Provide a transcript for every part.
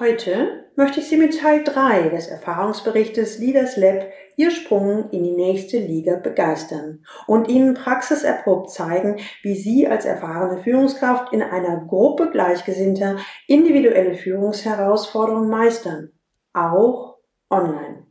Heute möchte ich Sie mit Teil 3 des Erfahrungsberichtes Leaders Lab Ihr Sprung in die nächste Liga begeistern und Ihnen praxiserprobt zeigen, wie Sie als erfahrene Führungskraft in einer Gruppe Gleichgesinnter individuelle Führungsherausforderungen meistern, auch online.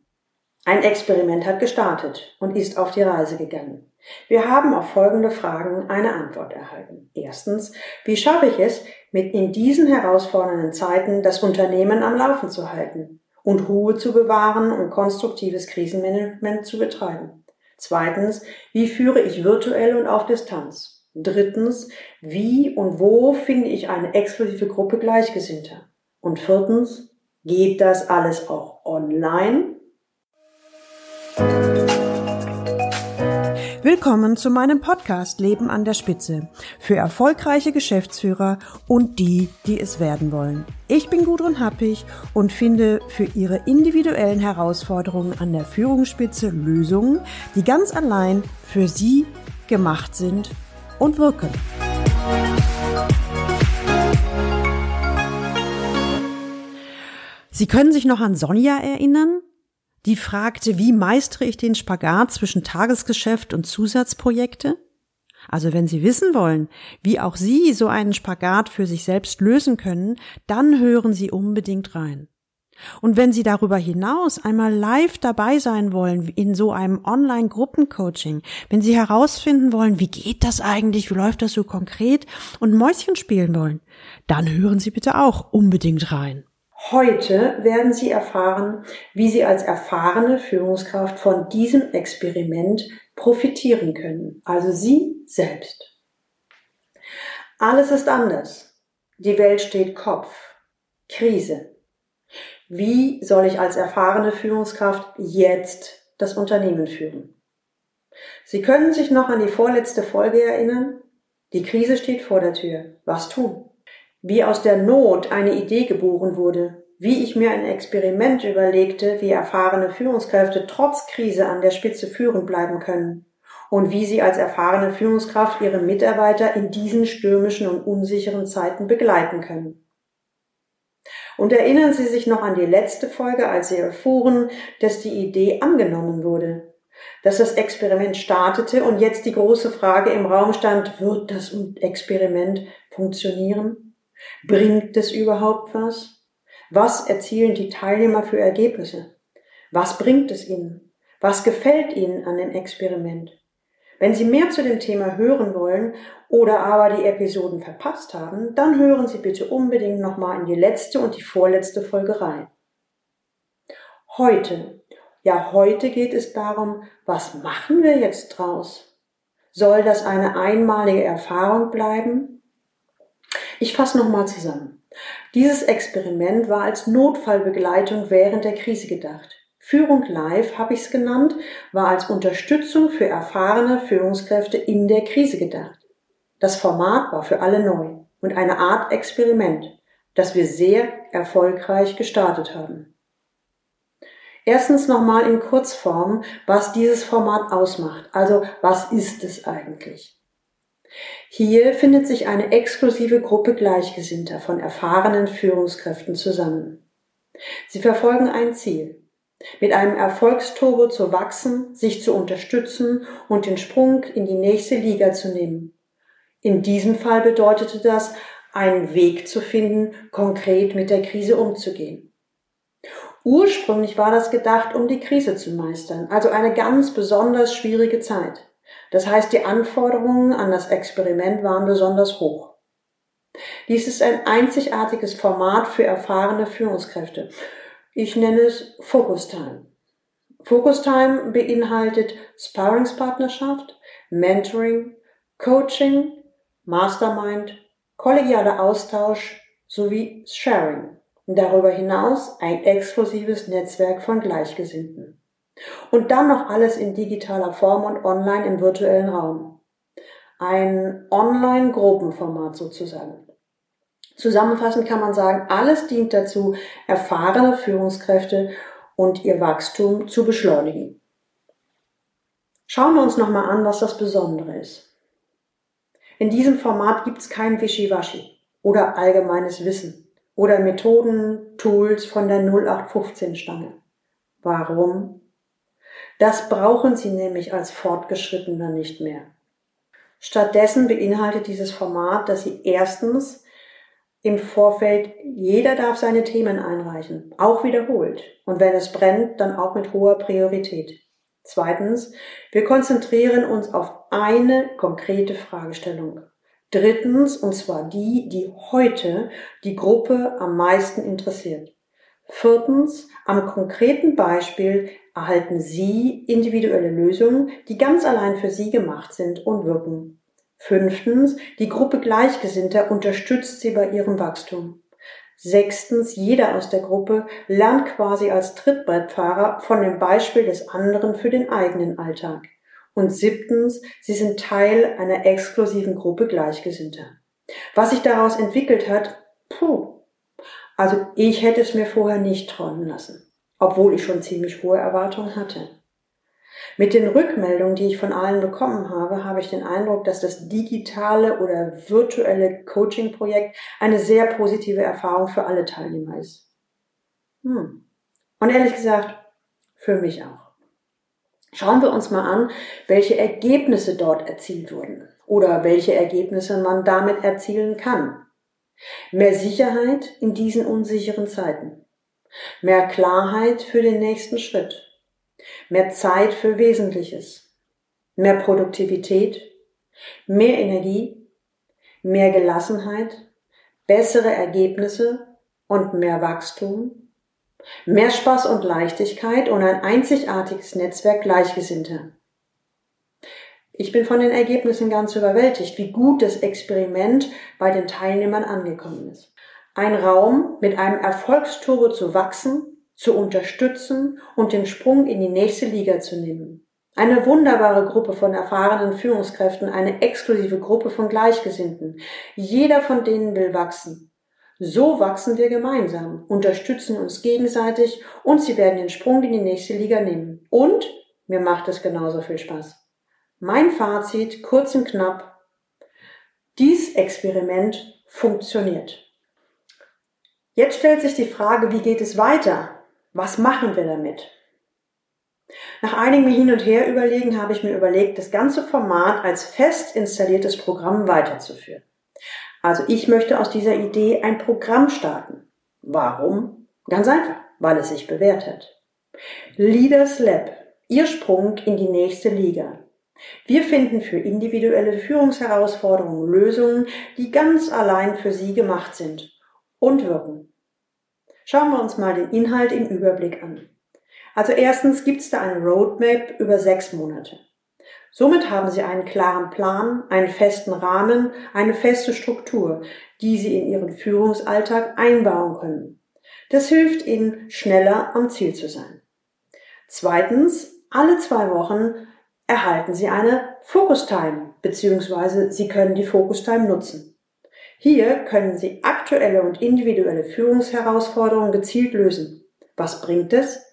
Ein Experiment hat gestartet und ist auf die Reise gegangen. Wir haben auf folgende Fragen eine Antwort erhalten. Erstens, wie schaffe ich es, mit in diesen herausfordernden Zeiten das Unternehmen am Laufen zu halten und Ruhe zu bewahren und konstruktives Krisenmanagement zu betreiben? Zweitens, wie führe ich virtuell und auf Distanz? Drittens, wie und wo finde ich eine exklusive Gruppe Gleichgesinnter? Und viertens, geht das alles auch online? Willkommen zu meinem Podcast Leben an der Spitze für erfolgreiche Geschäftsführer und die, die es werden wollen. Ich bin Gudrun Happig und finde für Ihre individuellen Herausforderungen an der Führungsspitze Lösungen, die ganz allein für Sie gemacht sind und wirken. Sie können sich noch an Sonja erinnern? Die fragte, wie meistere ich den Spagat zwischen Tagesgeschäft und Zusatzprojekte? Also wenn Sie wissen wollen, wie auch Sie so einen Spagat für sich selbst lösen können, dann hören Sie unbedingt rein. Und wenn Sie darüber hinaus einmal live dabei sein wollen in so einem Online-Gruppencoaching, wenn Sie herausfinden wollen, wie geht das eigentlich, wie läuft das so konkret und Mäuschen spielen wollen, dann hören Sie bitte auch unbedingt rein. Heute werden Sie erfahren, wie Sie als erfahrene Führungskraft von diesem Experiment profitieren können, also Sie selbst. Alles ist anders. Die Welt steht Kopf. Krise. Wie soll ich als erfahrene Führungskraft jetzt das Unternehmen führen? Sie können sich noch an die vorletzte Folge erinnern? Die Krise steht vor der Tür. Was tun? Wie aus der Not eine Idee geboren wurde, wie ich mir ein Experiment überlegte, wie erfahrene Führungskräfte trotz Krise an der Spitze führen bleiben können und wie sie als erfahrene Führungskraft ihre Mitarbeiter in diesen stürmischen und unsicheren Zeiten begleiten können. Und erinnern Sie sich noch an die letzte Folge, als Sie erfuhren, dass die Idee angenommen wurde, dass das Experiment startete und jetzt die große Frage im Raum stand, wird das Experiment funktionieren? Bringt es überhaupt was? Was erzielen die Teilnehmer für Ergebnisse? Was bringt es ihnen? Was gefällt ihnen an dem Experiment? Wenn Sie mehr zu dem Thema hören wollen oder aber die Episoden verpasst haben, dann hören Sie bitte unbedingt nochmal in die letzte und die vorletzte Folge rein. Heute, ja heute geht es darum, was machen wir jetzt draus? Soll das eine einmalige Erfahrung bleiben ich fasse nochmal zusammen. Dieses Experiment war als Notfallbegleitung während der Krise gedacht. Führung Live, habe ich es genannt, war als Unterstützung für erfahrene Führungskräfte in der Krise gedacht. Das Format war für alle neu und eine Art Experiment, das wir sehr erfolgreich gestartet haben. Erstens nochmal in Kurzform, was dieses Format ausmacht. Also was ist es eigentlich? Hier findet sich eine exklusive Gruppe Gleichgesinnter von erfahrenen Führungskräften zusammen. Sie verfolgen ein Ziel. Mit einem Erfolgsturbo zu wachsen, sich zu unterstützen und den Sprung in die nächste Liga zu nehmen. In diesem Fall bedeutete das, einen Weg zu finden, konkret mit der Krise umzugehen. Ursprünglich war das gedacht, um die Krise zu meistern, also eine ganz besonders schwierige Zeit. Das heißt, die Anforderungen an das Experiment waren besonders hoch. Dies ist ein einzigartiges Format für erfahrene Führungskräfte. Ich nenne es Focus Time. Focus Time beinhaltet Sparringspartnerschaft, Mentoring, Coaching, Mastermind, kollegialer Austausch sowie Sharing. Darüber hinaus ein exklusives Netzwerk von Gleichgesinnten. Und dann noch alles in digitaler Form und online im virtuellen Raum. Ein Online-Gruppenformat sozusagen. Zusammenfassend kann man sagen, alles dient dazu, erfahrene Führungskräfte und ihr Wachstum zu beschleunigen. Schauen wir uns nochmal an, was das Besondere ist. In diesem Format gibt es kein Wischiwaschi oder allgemeines Wissen oder Methoden, Tools von der 0815-Stange. Warum? Das brauchen Sie nämlich als Fortgeschrittener nicht mehr. Stattdessen beinhaltet dieses Format, dass Sie erstens im Vorfeld, jeder darf seine Themen einreichen, auch wiederholt. Und wenn es brennt, dann auch mit hoher Priorität. Zweitens, wir konzentrieren uns auf eine konkrete Fragestellung. Drittens, und zwar die, die heute die Gruppe am meisten interessiert. Viertens, am konkreten Beispiel erhalten Sie individuelle Lösungen, die ganz allein für Sie gemacht sind und wirken. Fünftens, die Gruppe Gleichgesinnter unterstützt Sie bei ihrem Wachstum. Sechstens, jeder aus der Gruppe lernt quasi als Trittbrettfahrer von dem Beispiel des anderen für den eigenen Alltag. Und siebtens, sie sind Teil einer exklusiven Gruppe Gleichgesinnter. Was sich daraus entwickelt hat, puh. Also ich hätte es mir vorher nicht träumen lassen, obwohl ich schon ziemlich hohe Erwartungen hatte. Mit den Rückmeldungen, die ich von allen bekommen habe, habe ich den Eindruck, dass das digitale oder virtuelle Coaching-Projekt eine sehr positive Erfahrung für alle Teilnehmer ist. Hm. Und ehrlich gesagt, für mich auch. Schauen wir uns mal an, welche Ergebnisse dort erzielt wurden oder welche Ergebnisse man damit erzielen kann. Mehr Sicherheit in diesen unsicheren Zeiten. Mehr Klarheit für den nächsten Schritt. Mehr Zeit für Wesentliches, mehr Produktivität, mehr Energie, mehr Gelassenheit, bessere Ergebnisse und mehr Wachstum, mehr Spaß und Leichtigkeit und ein einzigartiges Netzwerk Gleichgesinnter. Ich bin von den Ergebnissen ganz überwältigt, wie gut das Experiment bei den Teilnehmern angekommen ist. Ein Raum mit einem Erfolgsturbo zu wachsen zu unterstützen und den Sprung in die nächste Liga zu nehmen. Eine wunderbare Gruppe von erfahrenen Führungskräften, eine exklusive Gruppe von Gleichgesinnten. Jeder von denen will wachsen. So wachsen wir gemeinsam, unterstützen uns gegenseitig und sie werden den Sprung in die nächste Liga nehmen. Und mir macht es genauso viel Spaß. Mein Fazit, kurz und knapp. Dies Experiment funktioniert. Jetzt stellt sich die Frage, wie geht es weiter? Was machen wir damit? Nach einigem Hin und Her überlegen habe ich mir überlegt, das ganze Format als fest installiertes Programm weiterzuführen. Also ich möchte aus dieser Idee ein Programm starten. Warum? Ganz einfach, weil es sich bewährt hat. Leaders Lab, Ihr Sprung in die nächste Liga. Wir finden für individuelle Führungsherausforderungen Lösungen, die ganz allein für Sie gemacht sind und wirken. Schauen wir uns mal den Inhalt im Überblick an. Also erstens gibt es da eine Roadmap über sechs Monate. Somit haben Sie einen klaren Plan, einen festen Rahmen, eine feste Struktur, die Sie in Ihren Führungsalltag einbauen können. Das hilft Ihnen, schneller am Ziel zu sein. Zweitens, alle zwei Wochen erhalten Sie eine Focus Time, beziehungsweise Sie können die Focus Time nutzen. Hier können Sie aktuelle und individuelle Führungsherausforderungen gezielt lösen. Was bringt es?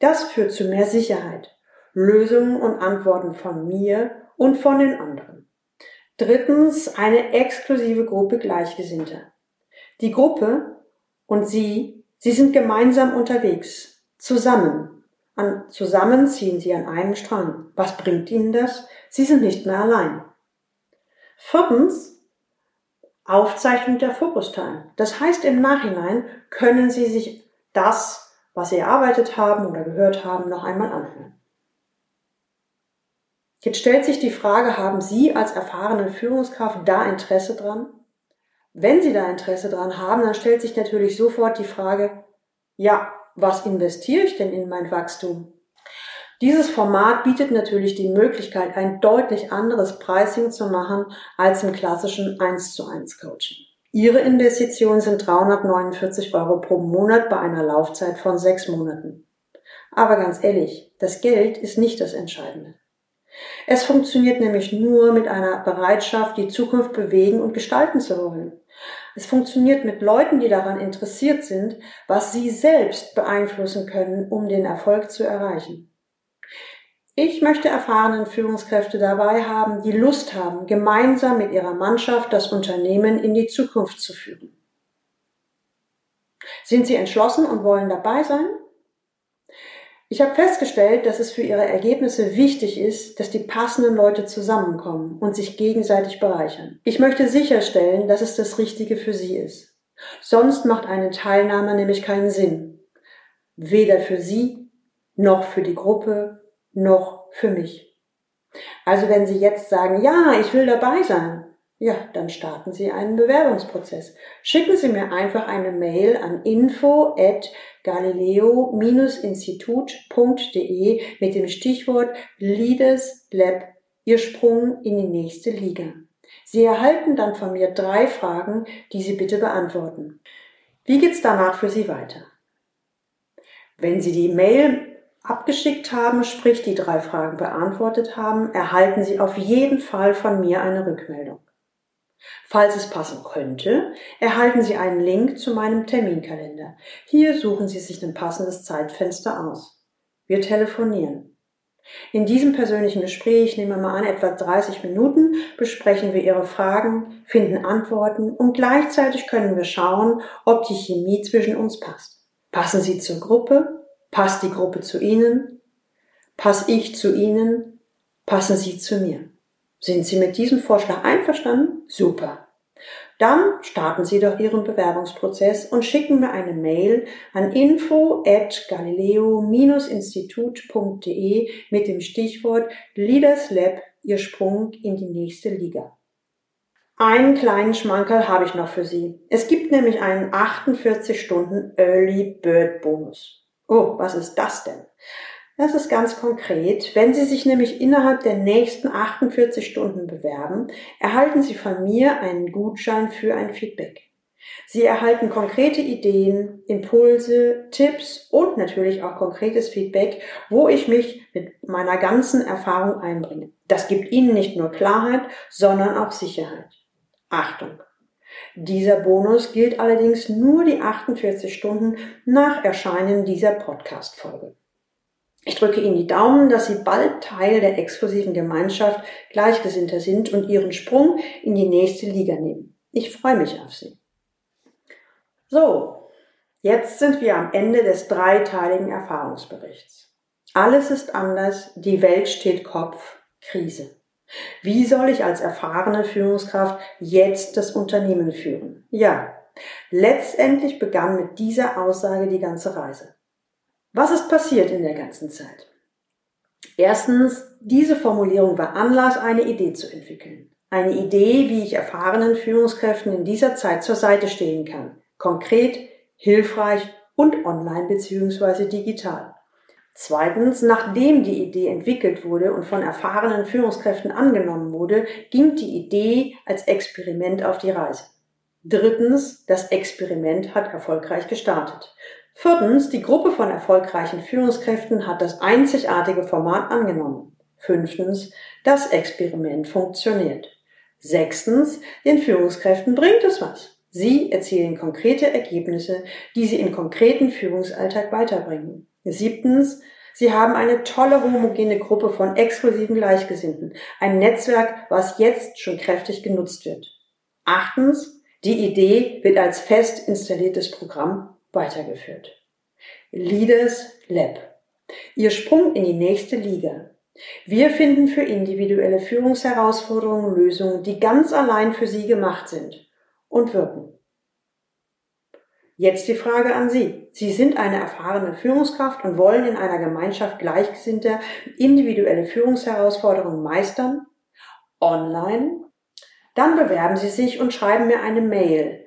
Das führt zu mehr Sicherheit, Lösungen und Antworten von mir und von den anderen. Drittens eine exklusive Gruppe Gleichgesinnter. Die Gruppe und Sie, Sie sind gemeinsam unterwegs, zusammen. An, zusammen ziehen Sie an einem Strang. Was bringt Ihnen das? Sie sind nicht mehr allein. Viertens Aufzeichnung der Focus Time. Das heißt, im Nachhinein können Sie sich das, was Sie erarbeitet haben oder gehört haben, noch einmal anhören. Jetzt stellt sich die Frage, haben Sie als erfahrene Führungskraft da Interesse dran? Wenn Sie da Interesse dran haben, dann stellt sich natürlich sofort die Frage, ja, was investiere ich denn in mein Wachstum? Dieses Format bietet natürlich die Möglichkeit, ein deutlich anderes Pricing zu machen als im klassischen 1 zu 1 Coaching. Ihre Investitionen sind 349 Euro pro Monat bei einer Laufzeit von sechs Monaten. Aber ganz ehrlich, das Geld ist nicht das Entscheidende. Es funktioniert nämlich nur mit einer Bereitschaft, die Zukunft bewegen und gestalten zu wollen. Es funktioniert mit Leuten, die daran interessiert sind, was sie selbst beeinflussen können, um den Erfolg zu erreichen. Ich möchte erfahrenen Führungskräfte dabei haben, die Lust haben, gemeinsam mit ihrer Mannschaft das Unternehmen in die Zukunft zu führen. Sind Sie entschlossen und wollen dabei sein? Ich habe festgestellt, dass es für Ihre Ergebnisse wichtig ist, dass die passenden Leute zusammenkommen und sich gegenseitig bereichern. Ich möchte sicherstellen, dass es das Richtige für Sie ist. Sonst macht eine Teilnahme nämlich keinen Sinn. Weder für Sie, noch für die Gruppe, noch für mich. Also wenn Sie jetzt sagen, ja, ich will dabei sein, ja, dann starten Sie einen Bewerbungsprozess. Schicken Sie mir einfach eine Mail an info at galileo-institut.de mit dem Stichwort Leaders Lab, Ihr Sprung in die nächste Liga. Sie erhalten dann von mir drei Fragen, die Sie bitte beantworten. Wie geht's danach für Sie weiter? Wenn Sie die Mail abgeschickt haben, sprich die drei Fragen beantwortet haben, erhalten Sie auf jeden Fall von mir eine Rückmeldung. Falls es passen könnte, erhalten Sie einen Link zu meinem Terminkalender. Hier suchen Sie sich ein passendes Zeitfenster aus. Wir telefonieren. In diesem persönlichen Gespräch, nehmen wir mal an, etwa 30 Minuten, besprechen wir Ihre Fragen, finden Antworten und gleichzeitig können wir schauen, ob die Chemie zwischen uns passt. Passen Sie zur Gruppe? Passt die Gruppe zu Ihnen? Pass ich zu Ihnen? Passen Sie zu mir? Sind Sie mit diesem Vorschlag einverstanden? Super. Dann starten Sie doch Ihren Bewerbungsprozess und schicken mir eine Mail an info at galileo-institut.de mit dem Stichwort Leaders Lab, Ihr Sprung in die nächste Liga. Einen kleinen Schmankerl habe ich noch für Sie. Es gibt nämlich einen 48 Stunden Early Bird Bonus. Oh, was ist das denn? Das ist ganz konkret. Wenn Sie sich nämlich innerhalb der nächsten 48 Stunden bewerben, erhalten Sie von mir einen Gutschein für ein Feedback. Sie erhalten konkrete Ideen, Impulse, Tipps und natürlich auch konkretes Feedback, wo ich mich mit meiner ganzen Erfahrung einbringe. Das gibt Ihnen nicht nur Klarheit, sondern auch Sicherheit. Achtung! Dieser Bonus gilt allerdings nur die 48 Stunden nach Erscheinen dieser Podcast-Folge. Ich drücke Ihnen die Daumen, dass Sie bald Teil der exklusiven Gemeinschaft Gleichgesinnter sind und Ihren Sprung in die nächste Liga nehmen. Ich freue mich auf Sie. So, jetzt sind wir am Ende des dreiteiligen Erfahrungsberichts. Alles ist anders, die Welt steht Kopf, Krise. Wie soll ich als erfahrene Führungskraft jetzt das Unternehmen führen? Ja, letztendlich begann mit dieser Aussage die ganze Reise. Was ist passiert in der ganzen Zeit? Erstens, diese Formulierung war Anlass, eine Idee zu entwickeln. Eine Idee, wie ich erfahrenen Führungskräften in dieser Zeit zur Seite stehen kann. Konkret, hilfreich und online bzw. digital. Zweitens, nachdem die Idee entwickelt wurde und von erfahrenen Führungskräften angenommen wurde, ging die Idee als Experiment auf die Reise. Drittens, das Experiment hat erfolgreich gestartet. Viertens, die Gruppe von erfolgreichen Führungskräften hat das einzigartige Format angenommen. Fünftens, das Experiment funktioniert. Sechstens, den Führungskräften bringt es was. Sie erzielen konkrete Ergebnisse, die sie im konkreten Führungsalltag weiterbringen. Siebtens, Sie haben eine tolle homogene Gruppe von exklusiven Gleichgesinnten, ein Netzwerk, was jetzt schon kräftig genutzt wird. Achtens, die Idee wird als fest installiertes Programm weitergeführt. Leaders Lab. Ihr Sprung in die nächste Liga. Wir finden für individuelle Führungsherausforderungen Lösungen, die ganz allein für Sie gemacht sind und wirken. Jetzt die Frage an Sie. Sie sind eine erfahrene Führungskraft und wollen in einer Gemeinschaft Gleichgesinnter individuelle Führungsherausforderungen meistern? Online? Dann bewerben Sie sich und schreiben mir eine Mail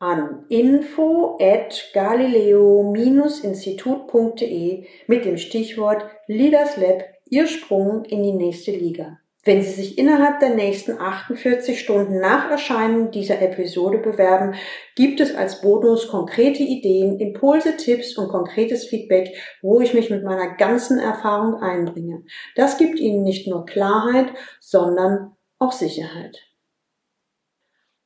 an info at galileo-institut.de mit dem Stichwort Leaders Lab Ihr Sprung in die nächste Liga. Wenn Sie sich innerhalb der nächsten 48 Stunden nach Erscheinen dieser Episode bewerben, gibt es als Bonus konkrete Ideen, Impulse, Tipps und konkretes Feedback, wo ich mich mit meiner ganzen Erfahrung einbringe. Das gibt Ihnen nicht nur Klarheit, sondern auch Sicherheit.